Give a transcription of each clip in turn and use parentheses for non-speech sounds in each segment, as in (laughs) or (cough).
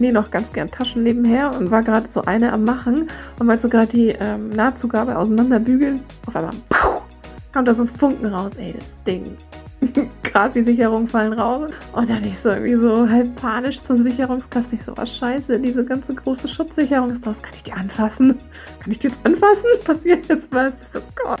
nähe noch ganz gern Taschen nebenher und war gerade so eine am Machen und wollte so gerade die ähm, Nahtzugabe auseinanderbügeln. Auf einmal puh, kommt da so ein Funken raus. Ey, das Ding. (laughs) Krass, die Sicherungen fallen raus. Und dann ich so irgendwie so halb panisch zum Sicherungskasten. Ich so, oh scheiße, diese ganze große Schutzsicherung ist draus. Kann ich die anfassen? Kann ich die jetzt anfassen? (laughs) Passiert jetzt was? Ich so, Gott.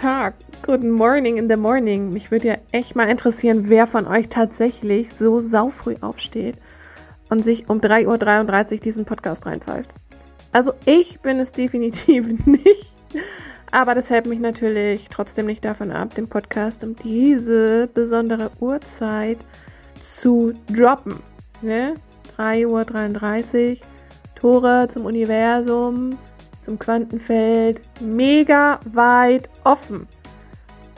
Tag, guten Morning in the morning. Mich würde ja echt mal interessieren, wer von euch tatsächlich so saufrüh aufsteht und sich um 3.33 Uhr diesen Podcast reinpfeift. Also ich bin es definitiv (laughs) nicht. Aber das hält mich natürlich trotzdem nicht davon ab, den Podcast um diese besondere Uhrzeit zu droppen. Ne? 3.33 Uhr, Tore zum Universum, zum Quantenfeld mega weit offen.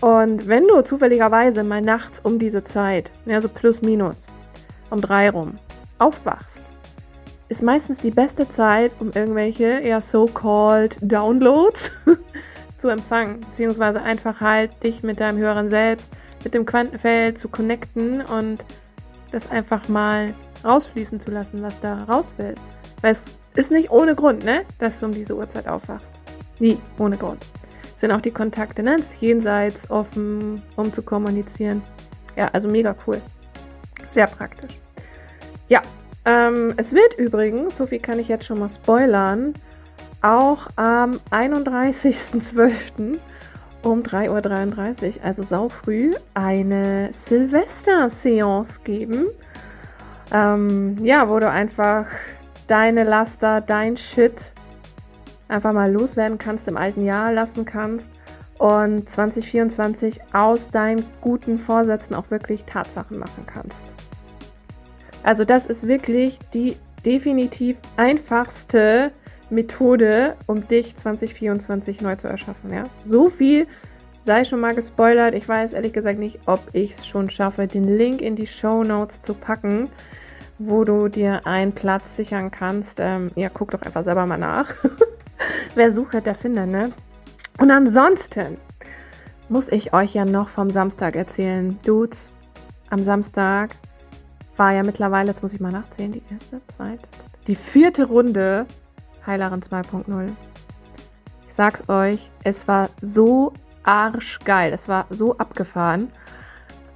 Und wenn du zufälligerweise mal nachts um diese Zeit, also plus minus, um drei rum, aufwachst, ist meistens die beste Zeit, um irgendwelche eher so-called Downloads (laughs) zu empfangen, beziehungsweise einfach halt dich mit deinem höheren Selbst, mit dem Quantenfeld zu connecten und das einfach mal rausfließen zu lassen, was da raus will. Weil es ist nicht ohne Grund, ne, dass du um diese Uhrzeit aufwachst. Nie ohne Grund. Sind auch die Kontakte, ne, das Jenseits offen, um zu kommunizieren. Ja, also mega cool. Sehr praktisch. Ja, ähm, es wird übrigens, so viel kann ich jetzt schon mal spoilern, auch am 31.12. um 3.33 Uhr, also saufrüh, eine Silvester-Seance geben. Ähm, ja, wo du einfach deine Laster, dein Shit einfach mal loswerden kannst, im alten Jahr lassen kannst und 2024 aus deinen guten Vorsätzen auch wirklich Tatsachen machen kannst. Also das ist wirklich die definitiv einfachste Methode, um dich 2024 neu zu erschaffen. Ja? So viel sei schon mal gespoilert. Ich weiß ehrlich gesagt nicht, ob ich es schon schaffe, den Link in die Show Notes zu packen wo du dir einen Platz sichern kannst. Ähm, ja, guck doch einfach selber mal nach. (laughs) Wer sucht, der findet, ne? Und ansonsten muss ich euch ja noch vom Samstag erzählen. Dudes, am Samstag war ja mittlerweile, jetzt muss ich mal nachzählen, die erste, zweite, die vierte Runde Heilerin 2.0. Ich sag's euch, es war so arschgeil. Es war so abgefahren.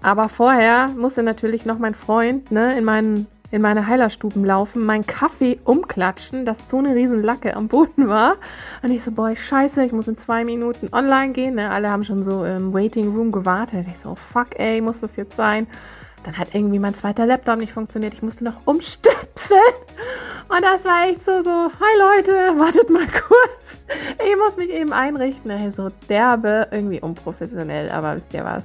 Aber vorher musste natürlich noch mein Freund ne, in meinen in meine Heilerstuben laufen, meinen Kaffee umklatschen, dass so eine riesen Lacke am Boden war. Und ich so, boah, scheiße, ich muss in zwei Minuten online gehen. Ne? Alle haben schon so im Waiting Room gewartet. Ich so, fuck, ey, muss das jetzt sein? Dann hat irgendwie mein zweiter Laptop nicht funktioniert. Ich musste noch umstöpseln. Und das war echt so, so, hi Leute, wartet mal kurz. Ich muss mich eben einrichten. So derbe, irgendwie unprofessionell. Aber wisst ihr was?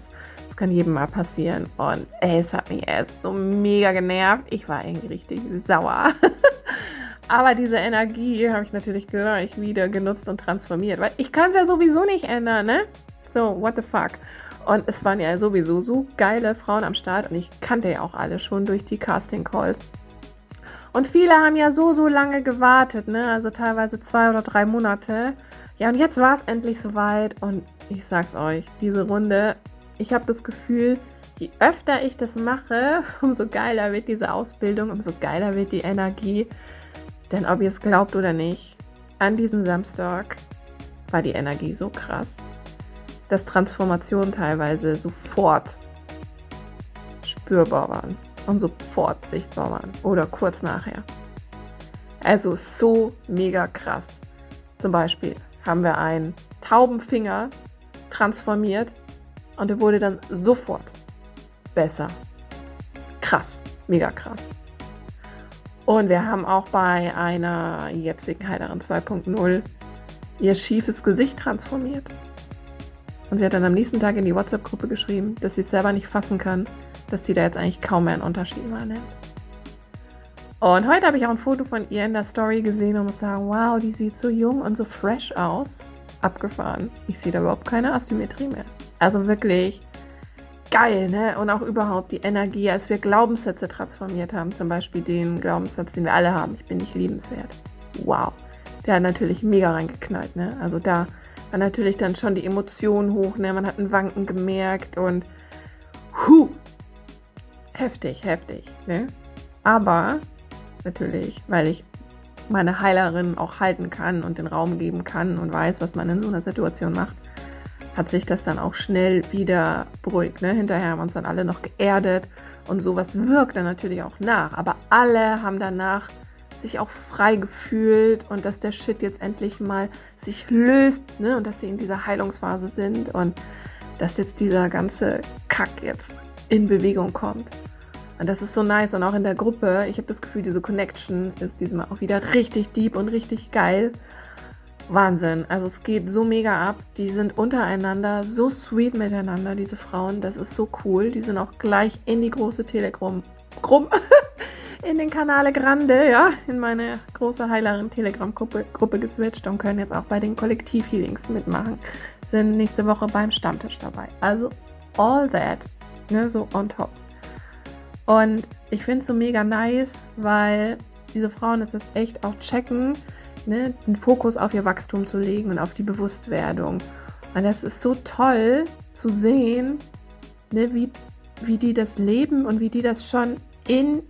Kann jedem mal passieren. Und ey, es hat mich erst so mega genervt. Ich war irgendwie richtig sauer. (laughs) Aber diese Energie habe ich natürlich gleich wieder genutzt und transformiert. Weil ich kann es ja sowieso nicht ändern, ne? So, what the fuck? Und es waren ja sowieso so geile Frauen am Start und ich kannte ja auch alle schon durch die Casting Calls. Und viele haben ja so, so lange gewartet, ne? Also teilweise zwei oder drei Monate. Ja, und jetzt war es endlich soweit und ich sag's euch, diese Runde ich habe das Gefühl, je öfter ich das mache, (laughs) umso geiler wird diese Ausbildung, umso geiler wird die Energie. Denn ob ihr es glaubt oder nicht, an diesem Samstag war die Energie so krass, dass Transformationen teilweise sofort spürbar waren und sofort sichtbar waren oder kurz nachher. Also so mega krass. Zum Beispiel haben wir einen Taubenfinger transformiert und er wurde dann sofort besser. Krass, mega krass. Und wir haben auch bei einer jetzigen Heilerin 2.0 ihr schiefes Gesicht transformiert. Und sie hat dann am nächsten Tag in die WhatsApp-Gruppe geschrieben, dass sie es selber nicht fassen kann, dass sie da jetzt eigentlich kaum mehr einen Unterschied wahrnimmt. Und heute habe ich auch ein Foto von ihr in der Story gesehen und muss sagen, wow, die sieht so jung und so fresh aus. Abgefahren. Ich sehe da überhaupt keine Asymmetrie mehr. Also wirklich geil, ne? Und auch überhaupt die Energie, als wir Glaubenssätze transformiert haben. Zum Beispiel den Glaubenssatz, den wir alle haben. Ich bin nicht liebenswert. Wow. Der hat natürlich mega reingeknallt, ne? Also da war natürlich dann schon die Emotionen hoch, ne? Man hat ein Wanken gemerkt und hu, heftig, heftig, ne? Aber natürlich, weil ich meine Heilerin auch halten kann und den Raum geben kann und weiß, was man in so einer Situation macht, hat sich das dann auch schnell wieder beruhigt. Ne? Hinterher haben wir uns dann alle noch geerdet und sowas wirkt dann natürlich auch nach. Aber alle haben danach sich auch frei gefühlt und dass der Shit jetzt endlich mal sich löst ne? und dass sie in dieser Heilungsphase sind und dass jetzt dieser ganze Kack jetzt in Bewegung kommt. Und das ist so nice und auch in der Gruppe, ich habe das Gefühl, diese Connection ist diesmal auch wieder richtig deep und richtig geil. Wahnsinn. Also es geht so mega ab. Die sind untereinander so sweet miteinander, diese Frauen. Das ist so cool. Die sind auch gleich in die große Telegram. Grumm, (laughs) in den Kanale Grande, ja, in meine große Heilerin Telegram-Gruppe Gruppe geswitcht und können jetzt auch bei den Kollektiv-Healings mitmachen. Sind nächste Woche beim Stammtisch dabei. Also all that, ne, so on top. Und ich finde es so mega nice, weil diese Frauen jetzt echt auch checken, ne, den Fokus auf ihr Wachstum zu legen und auf die Bewusstwerdung. Und das ist so toll zu sehen, ne, wie, wie die das leben und wie die das schon in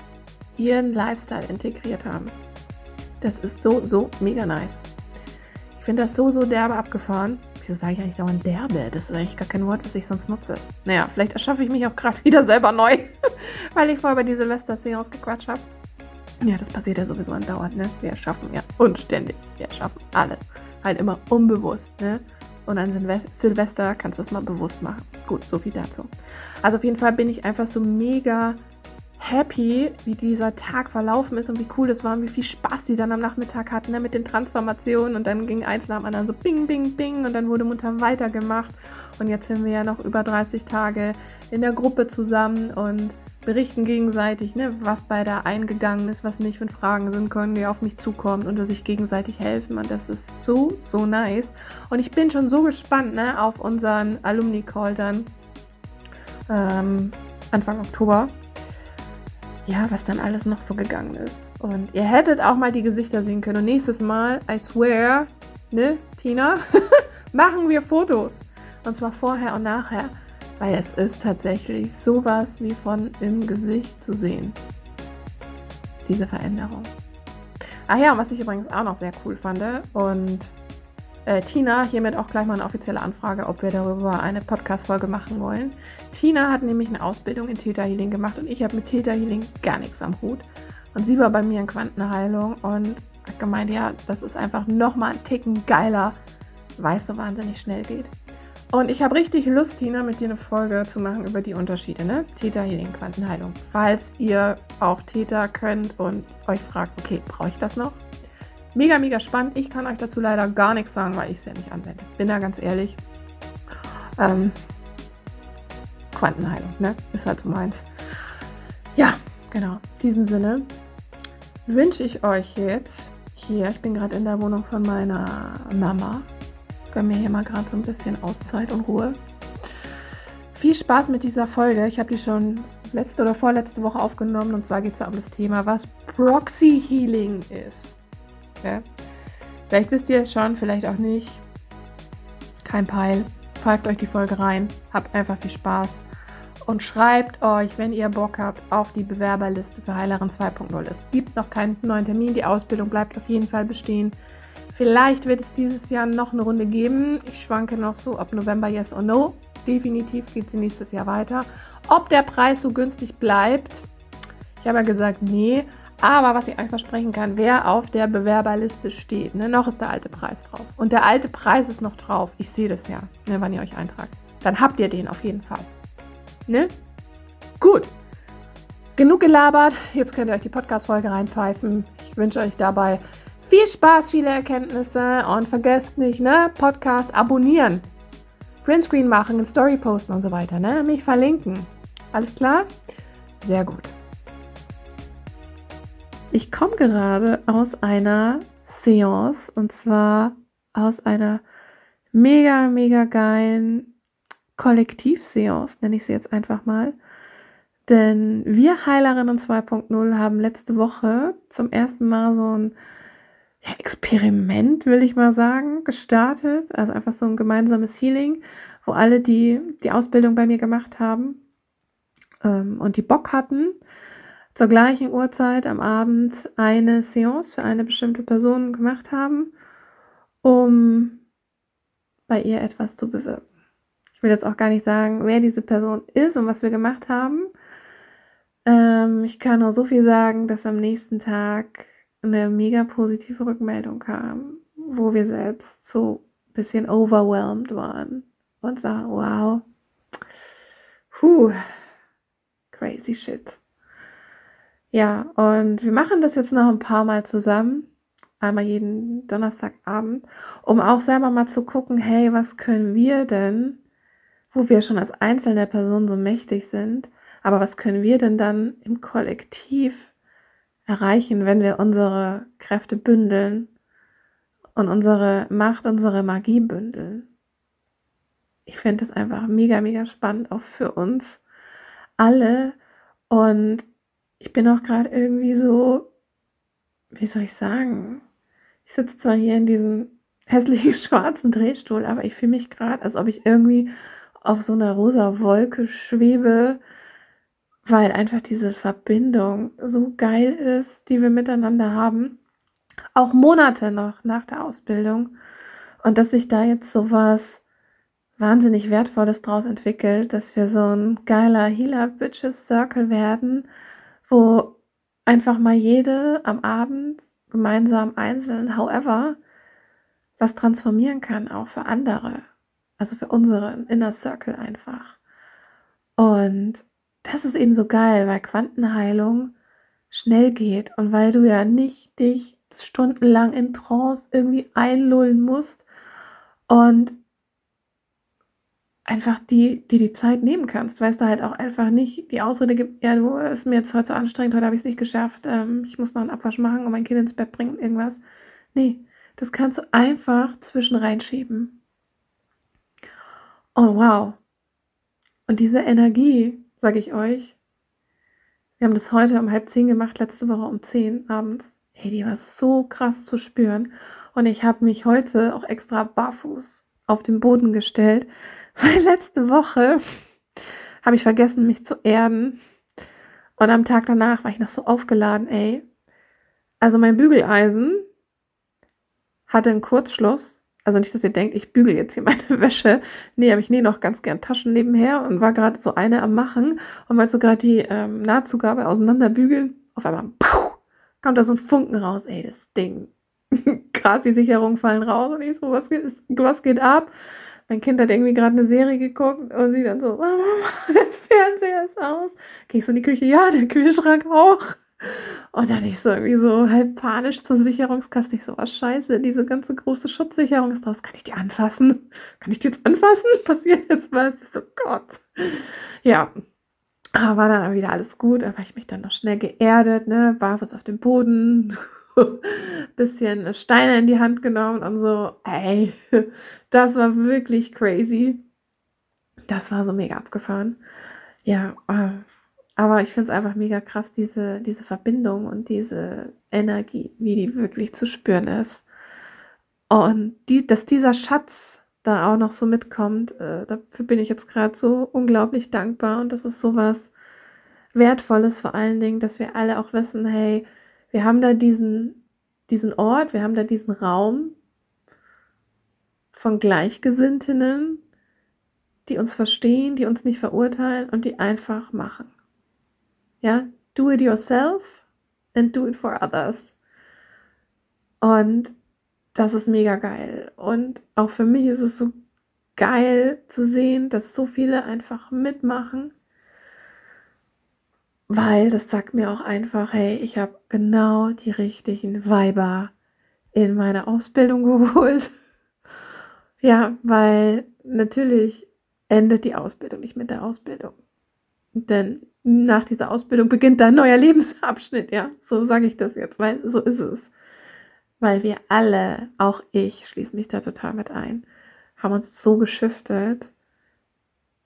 ihren Lifestyle integriert haben. Das ist so, so mega nice. Ich finde das so, so derbe abgefahren. Wieso sage ich eigentlich dauernd derbe? Das ist eigentlich gar kein Wort, das ich sonst nutze. Naja, vielleicht erschaffe ich mich auch gerade (laughs) wieder selber neu, (laughs) weil ich vorher über die Silvester-Seance gequatscht habe. Ja, das passiert ja sowieso andauernd, ne? Wir schaffen ja unständig. Wir schaffen alles. Halt immer unbewusst, ne? Und an Silvester kannst du das mal bewusst machen. Gut, so viel dazu. Also auf jeden Fall bin ich einfach so mega happy, wie dieser Tag verlaufen ist und wie cool das war und wie viel Spaß die dann am Nachmittag hatten ne, mit den Transformationen und dann ging eins nach dem anderen so bing, bing, bing und dann wurde munter weitergemacht und jetzt sind wir ja noch über 30 Tage in der Gruppe zusammen und berichten gegenseitig, ne, was bei der eingegangen ist, was nicht, wenn Fragen sind, können die auf mich zukommen und dass sich gegenseitig helfen und das ist so, so nice und ich bin schon so gespannt ne, auf unseren Alumni-Call dann ähm, Anfang Oktober ja, was dann alles noch so gegangen ist. Und ihr hättet auch mal die Gesichter sehen können. Und nächstes Mal, I swear, ne, Tina, (laughs) machen wir Fotos. Und zwar vorher und nachher. Weil es ist tatsächlich sowas wie von im Gesicht zu sehen. Diese Veränderung. Ah ja, was ich übrigens auch noch sehr cool fand. Und äh, Tina, hiermit auch gleich mal eine offizielle Anfrage, ob wir darüber eine Podcast-Folge machen wollen. Tina hat nämlich eine Ausbildung in Theta Healing gemacht und ich habe mit Theta Healing gar nichts am Hut. Und sie war bei mir in Quantenheilung und hat gemeint, ja, das ist einfach nochmal ein Ticken geiler, weil es so wahnsinnig schnell geht. Und ich habe richtig Lust, Tina, mit dir eine Folge zu machen über die Unterschiede, ne? Theta Healing, Quantenheilung. Falls ihr auch Theta könnt und euch fragt, okay, brauche ich das noch? Mega, mega spannend. Ich kann euch dazu leider gar nichts sagen, weil ich es ja nicht anwende. Bin da ganz ehrlich. Ähm, Quantenheilung, ne? Ist halt so meins. Ja, genau. In diesem Sinne wünsche ich euch jetzt hier, ich bin gerade in der Wohnung von meiner Mama. Gönn mir hier mal gerade so ein bisschen Auszeit und Ruhe. Viel Spaß mit dieser Folge. Ich habe die schon letzte oder vorletzte Woche aufgenommen und zwar geht es ja um das Thema, was Proxy Healing ist. Ja? Vielleicht wisst ihr es schon, vielleicht auch nicht. Kein Peil. Pfeift euch die Folge rein. Habt einfach viel Spaß. Und schreibt euch, wenn ihr Bock habt, auf die Bewerberliste für Heilerin 2.0. Es gibt noch keinen neuen Termin. Die Ausbildung bleibt auf jeden Fall bestehen. Vielleicht wird es dieses Jahr noch eine Runde geben. Ich schwanke noch so, ob November yes or no. Definitiv geht sie nächstes Jahr weiter. Ob der Preis so günstig bleibt, ich habe ja gesagt, nee. Aber was ich euch versprechen kann, wer auf der Bewerberliste steht, ne, noch ist der alte Preis drauf. Und der alte Preis ist noch drauf. Ich sehe das ja, ne, wann ihr euch eintragt. Dann habt ihr den auf jeden Fall. Ne? Gut. genug gelabert. Jetzt könnt ihr euch die Podcast-Folge reinpfeifen. Ich wünsche euch dabei viel Spaß, viele Erkenntnisse und vergesst nicht, ne, Podcast abonnieren, Printscreen machen, Story posten und so weiter, ne, mich verlinken. Alles klar? Sehr gut. Ich komme gerade aus einer Seance und zwar aus einer mega, mega geilen Kollektivseance, nenne ich sie jetzt einfach mal. Denn wir Heilerinnen 2.0 haben letzte Woche zum ersten Mal so ein Experiment, will ich mal sagen, gestartet. Also einfach so ein gemeinsames Healing, wo alle, die die Ausbildung bei mir gemacht haben ähm, und die Bock hatten, zur gleichen Uhrzeit am Abend eine Seance für eine bestimmte Person gemacht haben, um bei ihr etwas zu bewirken. Ich will jetzt auch gar nicht sagen, wer diese Person ist und was wir gemacht haben. Ähm, ich kann nur so viel sagen, dass am nächsten Tag eine mega positive Rückmeldung kam, wo wir selbst so ein bisschen overwhelmed waren und sagen, wow, puh, crazy shit. Ja, und wir machen das jetzt noch ein paar Mal zusammen, einmal jeden Donnerstagabend, um auch selber mal zu gucken, hey, was können wir denn, wo wir schon als einzelne Person so mächtig sind, aber was können wir denn dann im Kollektiv erreichen, wenn wir unsere Kräfte bündeln und unsere Macht, unsere Magie bündeln. Ich finde es einfach mega, mega spannend, auch für uns alle. Und ich bin auch gerade irgendwie so, wie soll ich sagen? Ich sitze zwar hier in diesem (laughs) hässlichen schwarzen Drehstuhl, aber ich fühle mich gerade, als ob ich irgendwie auf so einer rosa Wolke schwebe, weil einfach diese Verbindung so geil ist, die wir miteinander haben, auch Monate noch nach der Ausbildung und dass sich da jetzt so was wahnsinnig Wertvolles draus entwickelt, dass wir so ein geiler Healer Bitches Circle werden, wo einfach mal jede am Abend gemeinsam einzeln, however, was transformieren kann, auch für andere, also für unseren Inner Circle einfach. Und das ist eben so geil, weil Quantenheilung schnell geht und weil du ja nicht dich stundenlang in Trance irgendwie einlullen musst und einfach die, die die Zeit nehmen kannst, weil es da halt auch einfach nicht die Ausrede gibt, ja, du, ist mir jetzt heute so anstrengend, heute habe ich es nicht geschafft, ähm, ich muss noch einen Abwasch machen und mein Kind ins Bett bringen, irgendwas. Nee, das kannst du einfach zwischen reinschieben. Oh, wow. Und diese Energie, sage ich euch. Wir haben das heute um halb zehn gemacht, letzte Woche um zehn abends. Hey, die war so krass zu spüren. Und ich habe mich heute auch extra barfuß auf den Boden gestellt, (laughs) weil letzte Woche (laughs) habe ich vergessen, mich zu erden. Und am Tag danach war ich noch so aufgeladen, ey. Also mein Bügeleisen hatte einen Kurzschluss also nicht, dass ihr denkt, ich bügel jetzt hier (laughs) meine Wäsche. Nee, aber ich nähe noch ganz gern Taschen nebenher und war gerade so eine am Machen und wollte so gerade die ähm, Nahtzugabe auseinanderbügeln. Auf einmal puh, kommt da so ein Funken raus. Ey, das Ding. (laughs) Krass, die Sicherungen fallen raus und ich so, was geht, was geht ab? Mein Kind hat irgendwie gerade eine Serie geguckt und sie dann so, Mama, (laughs) der Fernseher ist aus. Gehe ich so in die Küche, ja, der Kühlschrank auch. Und dann ich so irgendwie so halb panisch zum Sicherungskasten. Ich so, was scheiße, diese ganze große Schutzsicherung ist draus. Kann ich die anfassen? Kann ich die jetzt anfassen? (laughs) Passiert jetzt was? Ich so, Gott. Ja, aber war dann wieder alles gut. Aber ich mich dann noch schnell geerdet, ne, barfuß auf dem Boden, (laughs) bisschen Steine in die Hand genommen und so, ey, (laughs) das war wirklich crazy. Das war so mega abgefahren. Ja, äh, aber ich finde es einfach mega krass, diese, diese Verbindung und diese Energie, wie die wirklich zu spüren ist. Und die, dass dieser Schatz da auch noch so mitkommt, äh, dafür bin ich jetzt gerade so unglaublich dankbar. Und das ist so was Wertvolles vor allen Dingen, dass wir alle auch wissen, hey, wir haben da diesen, diesen Ort, wir haben da diesen Raum von Gleichgesinntinnen, die uns verstehen, die uns nicht verurteilen und die einfach machen. Ja, do it yourself and do it for others. Und das ist mega geil. Und auch für mich ist es so geil zu sehen, dass so viele einfach mitmachen, weil das sagt mir auch einfach, hey, ich habe genau die richtigen Weiber in meine Ausbildung (laughs) geholt. ja, weil natürlich endet die Ausbildung nicht mit der Ausbildung. Denn nach dieser Ausbildung beginnt ein neuer Lebensabschnitt, ja. So sage ich das jetzt, weil so ist es. Weil wir alle, auch ich schließe mich da total mit ein, haben uns so geschiftet.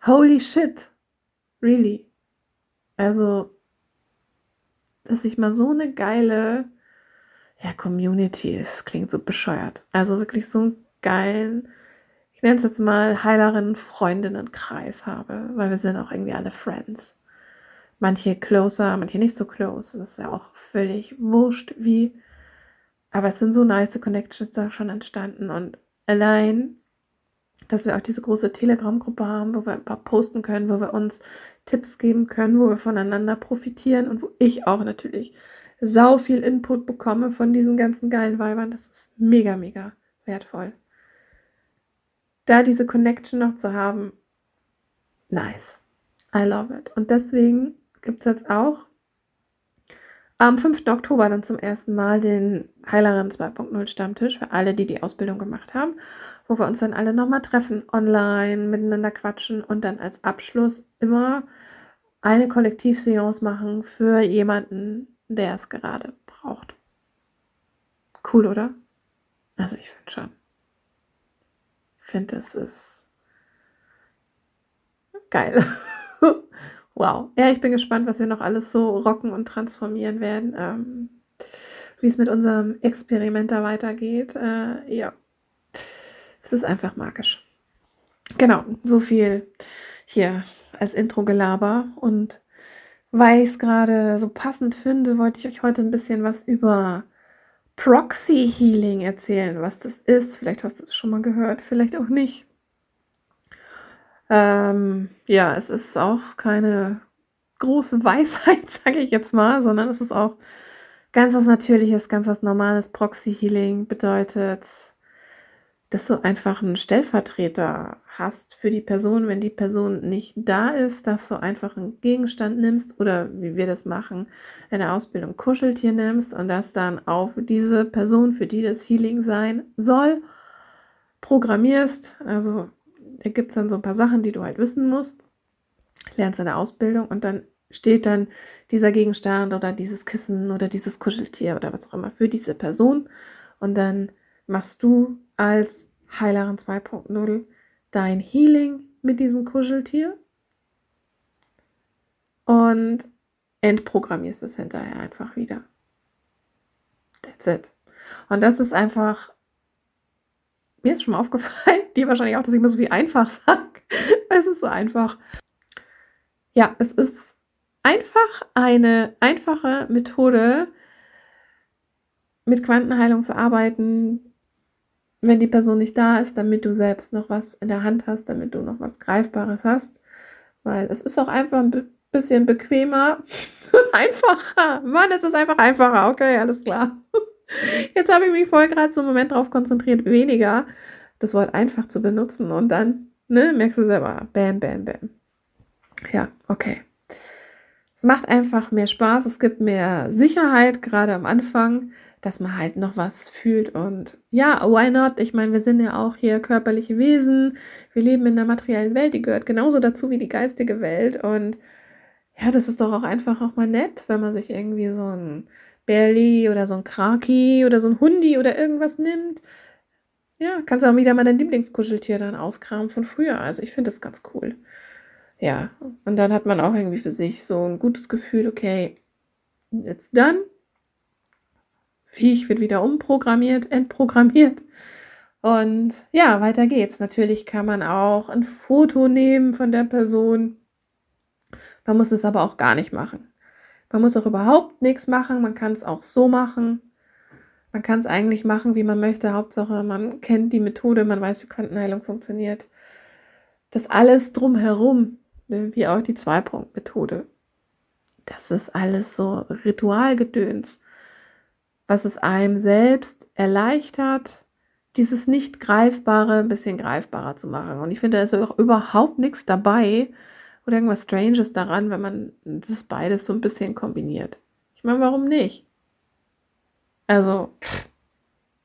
Holy shit. Really. Also dass ich mal so eine geile ja, Community ist. Klingt so bescheuert. Also wirklich so einen geilen, ich nenne es jetzt mal Heilerinnen-Freundinnen-Kreis habe, weil wir sind auch irgendwie alle Friends. Manche closer, manche nicht so close. Das ist ja auch völlig wurscht, wie. Aber es sind so nice Connections da schon entstanden und allein dass wir auch diese große Telegram-Gruppe haben, wo wir ein paar posten können, wo wir uns Tipps geben können, wo wir voneinander profitieren und wo ich auch natürlich sau viel Input bekomme von diesen ganzen geilen Weibern. Das ist mega, mega wertvoll. Da diese Connection noch zu haben, nice. I love it. Und deswegen gibt es jetzt auch am 5. Oktober dann zum ersten Mal den Heilerin 2.0 Stammtisch für alle, die die Ausbildung gemacht haben wo wir uns dann alle nochmal treffen, online, miteinander quatschen und dann als Abschluss immer eine Kollektivseance machen für jemanden, der es gerade braucht. Cool, oder? Also ich finde schon. Ich finde, es ist geil. (laughs) wow. Ja, ich bin gespannt, was wir noch alles so rocken und transformieren werden. Ähm, wie es mit unserem Experiment da weitergeht. Äh, ja. Es ist einfach magisch. Genau, so viel hier als Intro-Gelaber. Und weil ich es gerade so passend finde, wollte ich euch heute ein bisschen was über Proxy Healing erzählen, was das ist. Vielleicht hast du es schon mal gehört, vielleicht auch nicht. Ähm, ja, es ist auch keine große (laughs) Weisheit, sage ich jetzt mal, sondern es ist auch ganz was Natürliches, ganz was Normales. Proxy Healing bedeutet, dass du einfach einen Stellvertreter hast für die Person, wenn die Person nicht da ist, dass du einfach einen Gegenstand nimmst oder wie wir das machen, in der Ausbildung Kuscheltier nimmst und das dann auf diese Person, für die das Healing sein soll, programmierst. Also gibt es dann so ein paar Sachen, die du halt wissen musst, lernst in der Ausbildung und dann steht dann dieser Gegenstand oder dieses Kissen oder dieses Kuscheltier oder was auch immer für diese Person und dann machst du als Heilerin 2.0 dein Healing mit diesem Kuscheltier und entprogrammierst es hinterher einfach wieder. That's it. Und das ist einfach, mir ist schon mal aufgefallen, (laughs) dir wahrscheinlich auch, dass ich immer so wie einfach sage. (laughs) es ist so einfach. Ja, es ist einfach eine einfache Methode, mit Quantenheilung zu arbeiten, wenn die Person nicht da ist, damit du selbst noch was in der Hand hast, damit du noch was Greifbares hast. Weil es ist auch einfach ein bisschen bequemer, (laughs) einfacher. Mann, es ist einfach einfacher. Okay, alles klar. Jetzt habe ich mich voll gerade so einen Moment darauf konzentriert, weniger das Wort einfach zu benutzen und dann, ne, merkst du selber, bam, bam, bam. Ja, okay. Es macht einfach mehr Spaß, es gibt mehr Sicherheit, gerade am Anfang dass man halt noch was fühlt und ja, why not? Ich meine, wir sind ja auch hier körperliche Wesen, wir leben in der materiellen Welt, die gehört genauso dazu wie die geistige Welt und ja, das ist doch auch einfach auch mal nett, wenn man sich irgendwie so ein Berli oder so ein Kraki oder so ein Hundi oder irgendwas nimmt. Ja, kannst auch wieder mal dein Lieblingskuscheltier dann auskramen von früher. Also ich finde das ganz cool. Ja, und dann hat man auch irgendwie für sich so ein gutes Gefühl, okay, it's done Viech wird wieder umprogrammiert, entprogrammiert. Und ja, weiter geht's. Natürlich kann man auch ein Foto nehmen von der Person. Man muss es aber auch gar nicht machen. Man muss auch überhaupt nichts machen. Man kann es auch so machen. Man kann es eigentlich machen, wie man möchte. Hauptsache, man kennt die Methode, man weiß, wie Quantenheilung funktioniert. Das alles drumherum, ne, wie auch die Zwei-Punkt-Methode. Das ist alles so Ritualgedöns was es einem selbst erleichtert, dieses nicht greifbare ein bisschen greifbarer zu machen. Und ich finde, da ist auch überhaupt nichts dabei, oder irgendwas Stranges daran, wenn man das beides so ein bisschen kombiniert. Ich meine, warum nicht? Also,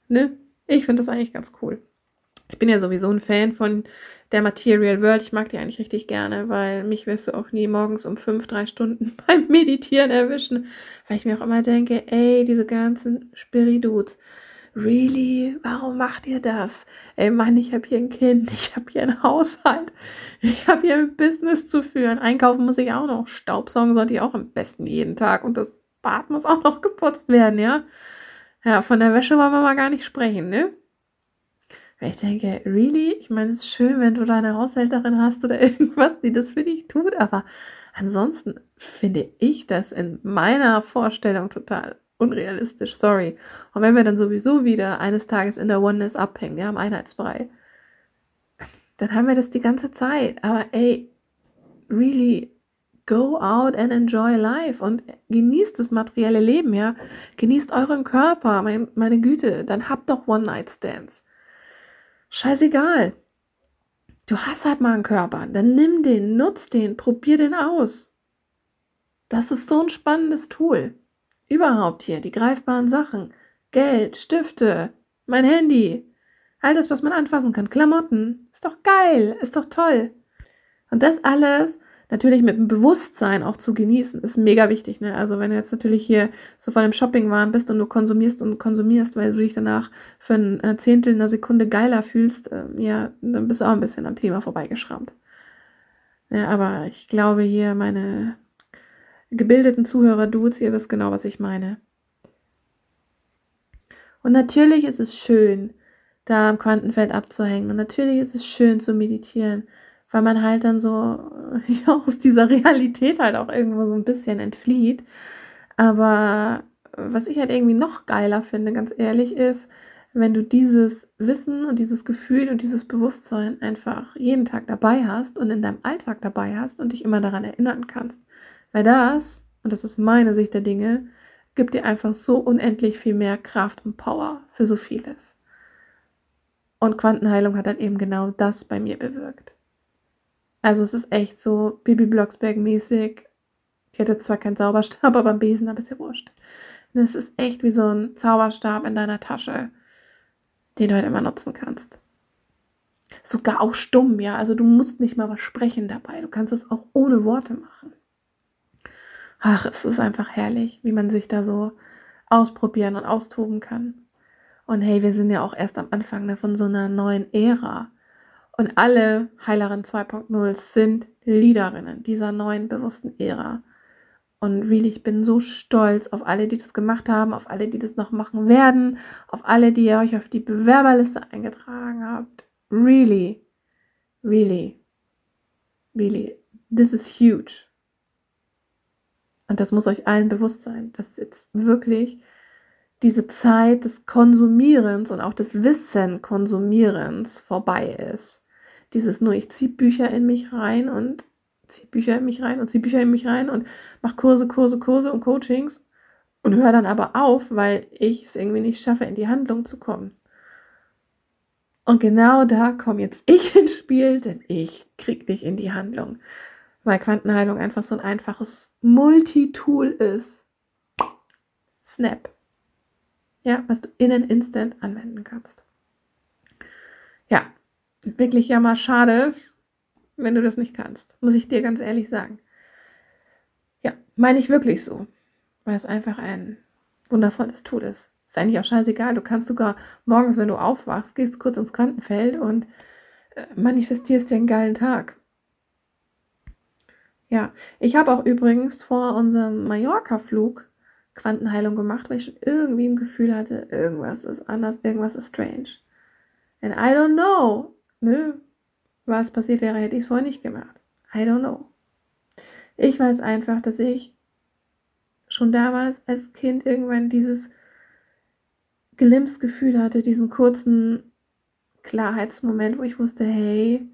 ne? Ich finde das eigentlich ganz cool. Ich bin ja sowieso ein Fan von der Material World. Ich mag die eigentlich richtig gerne, weil mich wirst du auch nie morgens um fünf, drei Stunden (laughs) beim Meditieren erwischen. Weil ich mir auch immer denke, ey, diese ganzen Spiridudes, really, warum macht ihr das? Ey Mann, ich habe hier ein Kind, ich habe hier einen Haushalt, ich habe hier ein Business zu führen. Einkaufen muss ich auch noch, Staubsaugen sollte ich auch am besten jeden Tag und das Bad muss auch noch geputzt werden, ja? Ja, von der Wäsche wollen wir mal gar nicht sprechen, ne? Weil ich denke, really? Ich meine, es ist schön, wenn du deine Haushälterin hast oder (laughs) irgendwas, die das für dich tut, aber ansonsten finde ich das in meiner Vorstellung total unrealistisch, sorry. Und wenn wir dann sowieso wieder eines Tages in der Oneness abhängen, ja, im Einheitsbrei, dann haben wir das die ganze Zeit. Aber ey, really, go out and enjoy life und genießt das materielle Leben, ja. Genießt euren Körper, mein, meine Güte, dann habt doch One-Night-Stands. Scheißegal. Du hast halt mal einen Körper, dann nimm den, nutz den, probier den aus. Das ist so ein spannendes Tool. Überhaupt hier, die greifbaren Sachen. Geld, Stifte, mein Handy. All das, was man anfassen kann. Klamotten. Ist doch geil, ist doch toll. Und das alles natürlich mit dem Bewusstsein auch zu genießen, ist mega wichtig. Ne? Also wenn du jetzt natürlich hier so vor dem Shoppingwahn bist und du konsumierst und konsumierst, weil du dich danach für ein äh, Zehntel einer Sekunde geiler fühlst, äh, ja, dann bist du auch ein bisschen am Thema vorbeigeschrammt. Ja, aber ich glaube hier meine gebildeten Zuhörer-Dudes, ihr wisst genau, was ich meine. Und natürlich ist es schön, da am Quantenfeld abzuhängen. Und natürlich ist es schön zu meditieren, weil man halt dann so (laughs) ja, aus dieser Realität halt auch irgendwo so ein bisschen entflieht. Aber was ich halt irgendwie noch geiler finde, ganz ehrlich, ist, wenn du dieses Wissen und dieses Gefühl und dieses Bewusstsein einfach jeden Tag dabei hast und in deinem Alltag dabei hast und dich immer daran erinnern kannst. Weil das, und das ist meine Sicht der Dinge, gibt dir einfach so unendlich viel mehr Kraft und Power für so vieles. Und Quantenheilung hat dann eben genau das bei mir bewirkt. Also es ist echt so Bibi Blocksberg mäßig. Ich hätte zwar keinen Zauberstab, (laughs) aber einen Besen, aber ist ja wurscht. Und es ist echt wie so ein Zauberstab in deiner Tasche, den du halt immer nutzen kannst. Sogar auch stumm, ja. Also du musst nicht mal was sprechen dabei. Du kannst es auch ohne Worte machen. Ach, es ist einfach herrlich, wie man sich da so ausprobieren und austoben kann. Und hey, wir sind ja auch erst am Anfang ne, von so einer neuen Ära. Und alle Heilerinnen 2.0 sind Leaderinnen dieser neuen bewussten Ära. Und really, ich bin so stolz auf alle, die das gemacht haben, auf alle, die das noch machen werden, auf alle, die ihr euch auf die Bewerberliste eingetragen habt. Really, really, really, this is huge. Und das muss euch allen bewusst sein, dass jetzt wirklich diese Zeit des Konsumierens und auch des Wissen-Konsumierens vorbei ist. Dieses nur, ich ziehe Bücher in mich rein und ziehe Bücher in mich rein und ziehe Bücher in mich rein und mache Kurse, Kurse, Kurse und Coachings und höre dann aber auf, weil ich es irgendwie nicht schaffe, in die Handlung zu kommen. Und genau da komme jetzt ich ins Spiel, denn ich krieg dich in die Handlung weil Quantenheilung einfach so ein einfaches Multitool ist. Snap. Ja, was du in an Instant anwenden kannst. Ja, wirklich ja mal schade, wenn du das nicht kannst, muss ich dir ganz ehrlich sagen. Ja, meine ich wirklich so, weil es einfach ein wundervolles Tool ist. Ist eigentlich auch scheißegal, du kannst sogar morgens, wenn du aufwachst, gehst kurz ins Quantenfeld und äh, manifestierst dir einen geilen Tag. Ja, ich habe auch übrigens vor unserem Mallorca-Flug Quantenheilung gemacht, weil ich schon irgendwie ein Gefühl hatte, irgendwas ist anders, irgendwas ist strange. And I don't know, ne, was passiert wäre, hätte ich es vorher nicht gemacht. I don't know. Ich weiß einfach, dass ich schon damals als Kind irgendwann dieses Glimpsgefühl hatte, diesen kurzen Klarheitsmoment, wo ich wusste, hey,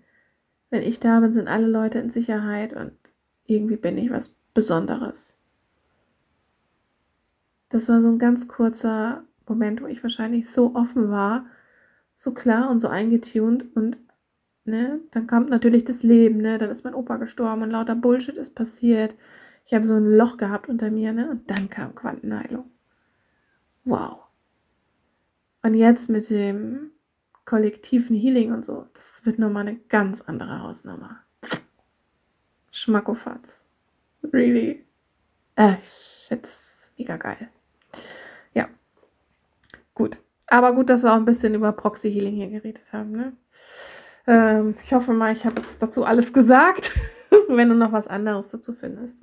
wenn ich da bin, sind alle Leute in Sicherheit und irgendwie bin ich was Besonderes. Das war so ein ganz kurzer Moment, wo ich wahrscheinlich so offen war, so klar und so eingetunt und ne? Dann kommt natürlich das Leben, ne? Dann ist mein Opa gestorben und lauter Bullshit ist passiert. Ich habe so ein Loch gehabt unter mir, ne? Und dann kam Quantenheilung. Wow. Und jetzt mit dem kollektiven Healing und so, das wird nochmal eine ganz andere Hausnummer. Schmackofatz. Really. Äh, jetzt mega geil. Ja. Gut. Aber gut, dass wir auch ein bisschen über Proxy Healing hier geredet haben, ne? Ähm, ich hoffe mal, ich habe jetzt dazu alles gesagt. (laughs) Wenn du noch was anderes dazu findest,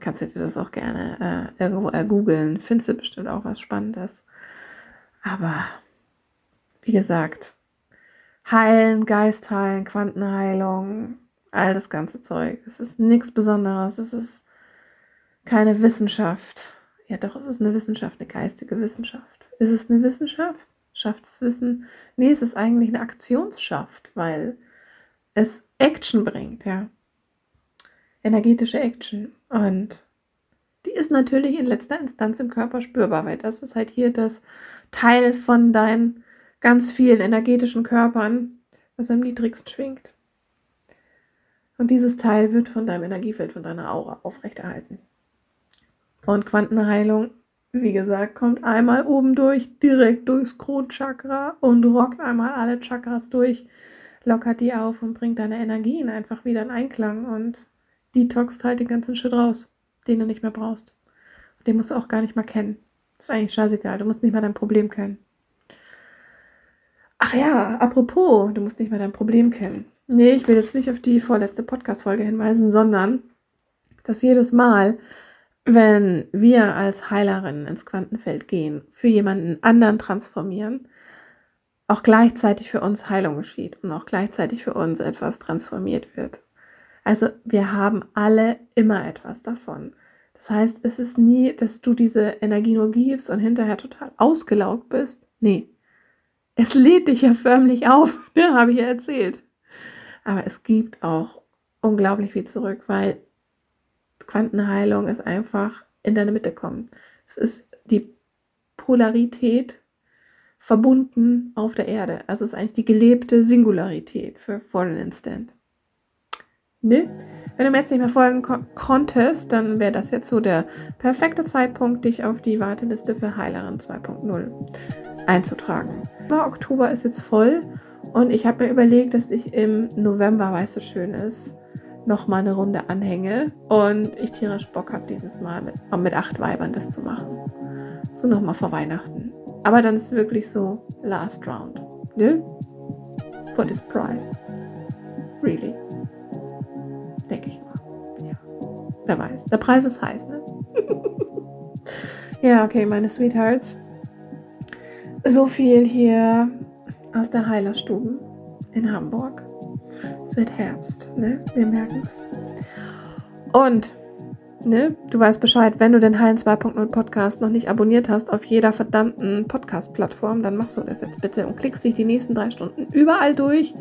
kannst du dir das auch gerne äh, irgendwo ergoogeln. Findest du bestimmt auch was Spannendes. Aber wie gesagt, heilen, Geist heilen, Quantenheilung, all das ganze Zeug. Es ist nichts Besonderes. Es ist keine Wissenschaft. Ja, doch, es ist eine Wissenschaft, eine geistige Wissenschaft. Ist es eine Wissenschaft? Schaftswissen? Nee, es ist eigentlich eine Aktionsschaft, weil es Action bringt, ja. Energetische Action. Und die ist natürlich in letzter Instanz im Körper spürbar, weil das ist halt hier das Teil von deinen ganz vielen energetischen Körpern, was am niedrigsten schwingt. Und dieses Teil wird von deinem Energiefeld, von deiner Aura aufrechterhalten. Und Quantenheilung, wie gesagt, kommt einmal oben durch, direkt durchs Kronchakra und rockt einmal alle Chakras durch, lockert die auf und bringt deine Energien einfach wieder in Einklang und detoxt halt den ganzen Shit raus, den du nicht mehr brauchst. Den musst du auch gar nicht mal kennen. Das ist eigentlich scheißegal, du musst nicht mal dein Problem kennen. Ach ja, apropos, du musst nicht mal dein Problem kennen. Nee, ich will jetzt nicht auf die vorletzte Podcast-Folge hinweisen, sondern dass jedes Mal, wenn wir als Heilerin ins Quantenfeld gehen, für jemanden anderen transformieren, auch gleichzeitig für uns Heilung geschieht und auch gleichzeitig für uns etwas transformiert wird. Also wir haben alle immer etwas davon. Das heißt, es ist nie, dass du diese Energie nur gibst und hinterher total ausgelaugt bist. Nee. Es lädt dich ja förmlich auf, (laughs) ne, habe ich ja erzählt. Aber es gibt auch unglaublich viel zurück, weil Quantenheilung ist einfach in deine Mitte kommen. Es ist die Polarität verbunden auf der Erde. Also es ist eigentlich die gelebte Singularität für an Instant. Ne? Wenn du mir jetzt nicht mehr folgen kon konntest, dann wäre das jetzt so der perfekte Zeitpunkt, dich auf die Warteliste für Heilerin 2.0 einzutragen. Oktober ist jetzt voll und ich habe mir überlegt, dass ich im November, weil es so schön ist, nochmal eine Runde anhänge. Und ich tierisch Bock habe, dieses Mal mit, mit acht Weibern das zu machen. So nochmal vor Weihnachten. Aber dann ist wirklich so Last Round. Ne? For this price. Really. Denke ich mal. Ja. Wer weiß. Der Preis ist heiß, ne? (laughs) ja, okay, meine Sweethearts. So viel hier aus der Heilerstuben in Hamburg. Es wird Herbst, ne? Wir merken es. Und, ne, du weißt Bescheid, wenn du den Heilen 2.0 Podcast noch nicht abonniert hast auf jeder verdammten Podcast-Plattform, dann machst du das jetzt bitte und klickst dich die nächsten drei Stunden überall durch.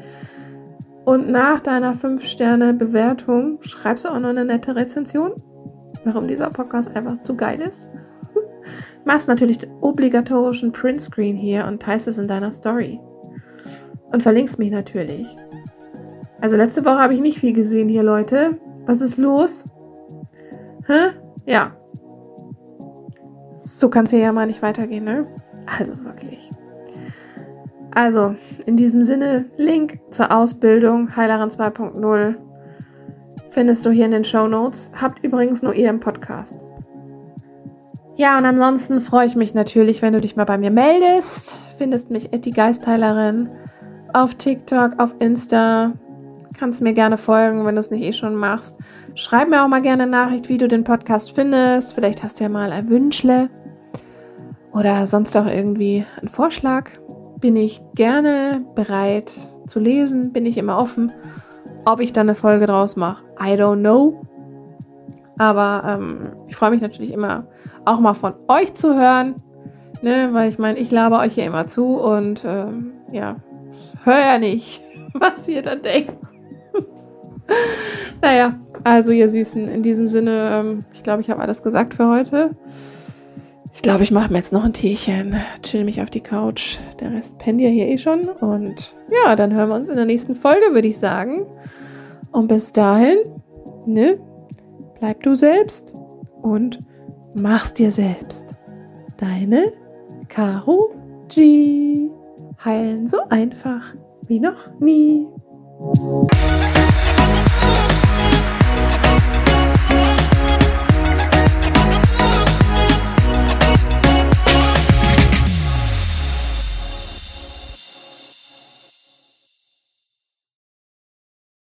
Und nach deiner 5-Sterne-Bewertung schreibst du auch noch eine nette Rezension, warum dieser Podcast einfach zu geil ist. (laughs) Machst natürlich den obligatorischen Printscreen hier und teilst es in deiner Story und verlinkst mich natürlich. Also letzte Woche habe ich nicht viel gesehen hier, Leute. Was ist los? Hä? Ja. So kann es hier ja mal nicht weitergehen, ne? Also wirklich. Also, in diesem Sinne, Link zur Ausbildung Heilerin 2.0 findest du hier in den Show Notes. Habt übrigens nur ihr im Podcast. Ja, und ansonsten freue ich mich natürlich, wenn du dich mal bei mir meldest. Findest mich die Geistheilerin auf TikTok, auf Insta. Kannst mir gerne folgen, wenn du es nicht eh schon machst. Schreib mir auch mal gerne eine Nachricht, wie du den Podcast findest. Vielleicht hast du ja mal ein Wünschle oder sonst auch irgendwie einen Vorschlag. Bin ich gerne bereit zu lesen, bin ich immer offen. Ob ich dann eine Folge draus mache, I don't know. Aber ähm, ich freue mich natürlich immer, auch mal von euch zu hören. Ne, weil ich meine, ich laber euch hier immer zu und ähm, ja, hör ja nicht, (laughs) was ihr dann denkt. (laughs) naja, also ihr Süßen, in diesem Sinne, ähm, ich glaube, ich habe alles gesagt für heute. Ich glaube, ich mache mir jetzt noch ein Teechen, chill mich auf die Couch. Der Rest pennt ja hier eh schon. Und ja, dann hören wir uns in der nächsten Folge, würde ich sagen. Und bis dahin, ne, bleib du selbst und mach's dir selbst. Deine Caro G. Heilen so einfach wie noch nie.